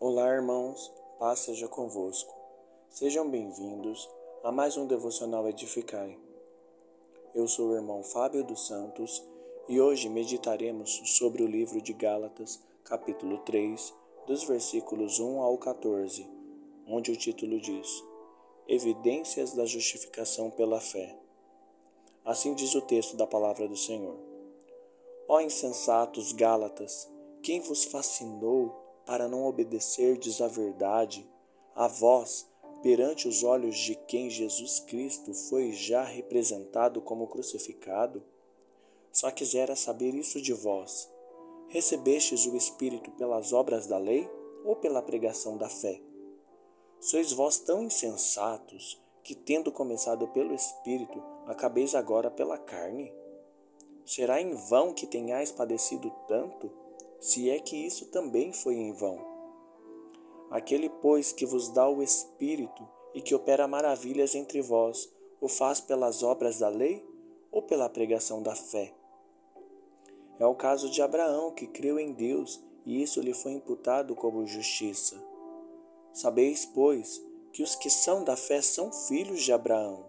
Olá, irmãos, paz seja convosco. Sejam bem-vindos a mais um devocional Edificai. Eu sou o irmão Fábio dos Santos e hoje meditaremos sobre o livro de Gálatas, capítulo 3, dos versículos 1 ao 14, onde o título diz: Evidências da justificação pela fé. Assim diz o texto da palavra do Senhor. Ó insensatos Gálatas, quem vos fascinou para não obedecerdes à verdade, a vós, perante os olhos de quem Jesus Cristo foi já representado como crucificado? Só quisera saber isso de vós. Recebestes o Espírito pelas obras da lei ou pela pregação da fé? Sois vós tão insensatos que, tendo começado pelo Espírito, acabeis agora pela carne? Será em vão que tenhais padecido tanto? Se é que isso também foi em vão. Aquele, pois, que vos dá o Espírito e que opera maravilhas entre vós, o faz pelas obras da lei ou pela pregação da fé? É o caso de Abraão, que creu em Deus e isso lhe foi imputado como justiça. Sabeis, pois, que os que são da fé são filhos de Abraão.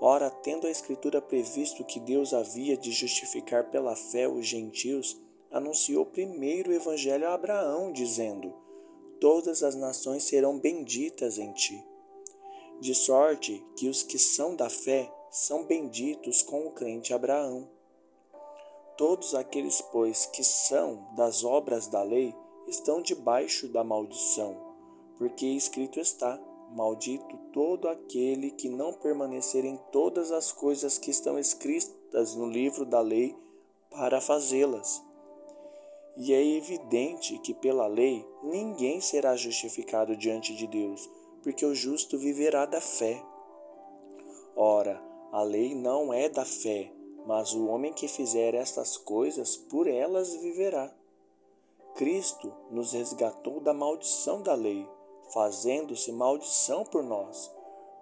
Ora, tendo a Escritura previsto que Deus havia de justificar pela fé os gentios, anunciou primeiro o evangelho a Abraão, dizendo: Todas as nações serão benditas em ti. De sorte que os que são da fé são benditos com o crente Abraão. Todos aqueles, pois, que são das obras da lei, estão debaixo da maldição, porque escrito está: Maldito todo aquele que não permanecer em todas as coisas que estão escritas no livro da lei para fazê-las. E é evidente que pela lei ninguém será justificado diante de Deus, porque o justo viverá da fé. Ora, a lei não é da fé, mas o homem que fizer estas coisas, por elas viverá. Cristo nos resgatou da maldição da lei, fazendo-se maldição por nós,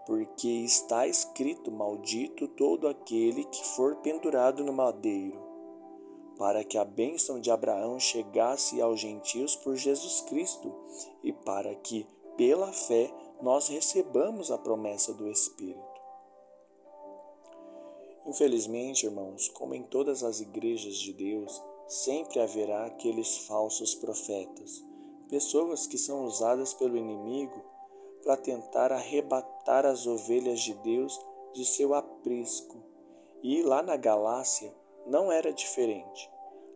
porque está escrito: Maldito todo aquele que for pendurado no madeiro para que a bênção de Abraão chegasse aos gentios por Jesus Cristo e para que, pela fé, nós recebamos a promessa do Espírito. Infelizmente, irmãos, como em todas as igrejas de Deus, sempre haverá aqueles falsos profetas, pessoas que são usadas pelo inimigo para tentar arrebatar as ovelhas de Deus de seu aprisco. E lá na Galácia, não era diferente.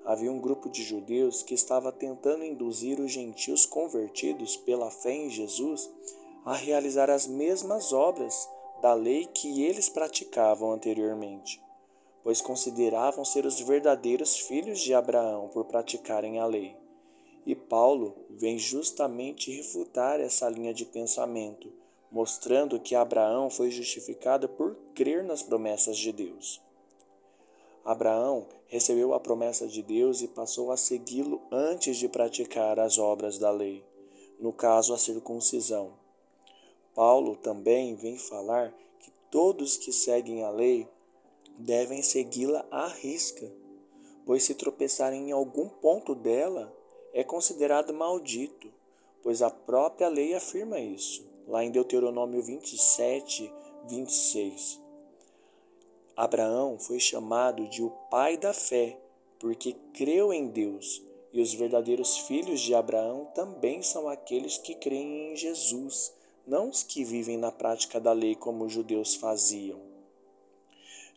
Havia um grupo de judeus que estava tentando induzir os gentios convertidos pela fé em Jesus a realizar as mesmas obras da lei que eles praticavam anteriormente, pois consideravam ser os verdadeiros filhos de Abraão por praticarem a lei. E Paulo vem justamente refutar essa linha de pensamento, mostrando que Abraão foi justificado por crer nas promessas de Deus. Abraão recebeu a promessa de Deus e passou a segui-lo antes de praticar as obras da lei, no caso a circuncisão. Paulo também vem falar que todos que seguem a lei devem segui-la à risca, pois se tropeçarem em algum ponto dela, é considerado maldito, pois a própria lei afirma isso, lá em Deuteronômio 27, 26. Abraão foi chamado de o pai da fé, porque creu em Deus, e os verdadeiros filhos de Abraão também são aqueles que creem em Jesus, não os que vivem na prática da lei como os judeus faziam.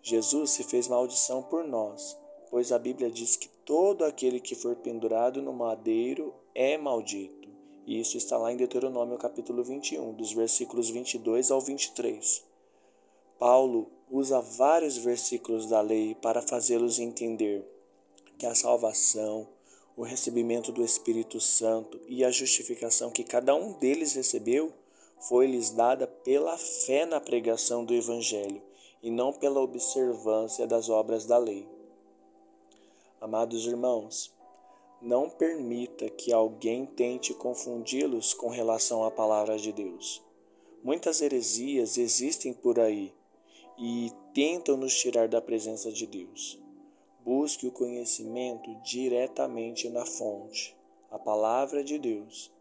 Jesus se fez maldição por nós, pois a Bíblia diz que todo aquele que for pendurado no madeiro é maldito. E isso está lá em Deuteronômio capítulo 21, dos versículos 22 ao 23. Paulo usa vários versículos da lei para fazê-los entender que a salvação, o recebimento do Espírito Santo e a justificação que cada um deles recebeu foi-lhes dada pela fé na pregação do Evangelho e não pela observância das obras da lei. Amados irmãos, não permita que alguém tente confundi-los com relação à palavra de Deus. Muitas heresias existem por aí e tentam nos tirar da presença de Deus. Busque o conhecimento diretamente na fonte, a palavra de Deus.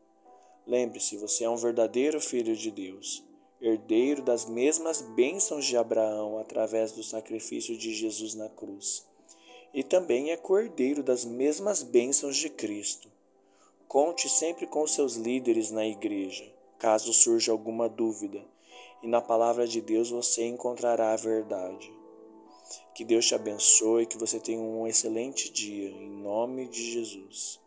Lembre-se, você é um verdadeiro filho de Deus, herdeiro das mesmas bênçãos de Abraão através do sacrifício de Jesus na cruz. E também é cordeiro das mesmas bênçãos de Cristo. Conte sempre com seus líderes na igreja, caso surja alguma dúvida, e na palavra de Deus você encontrará a verdade. Que Deus te abençoe, que você tenha um excelente dia, em nome de Jesus.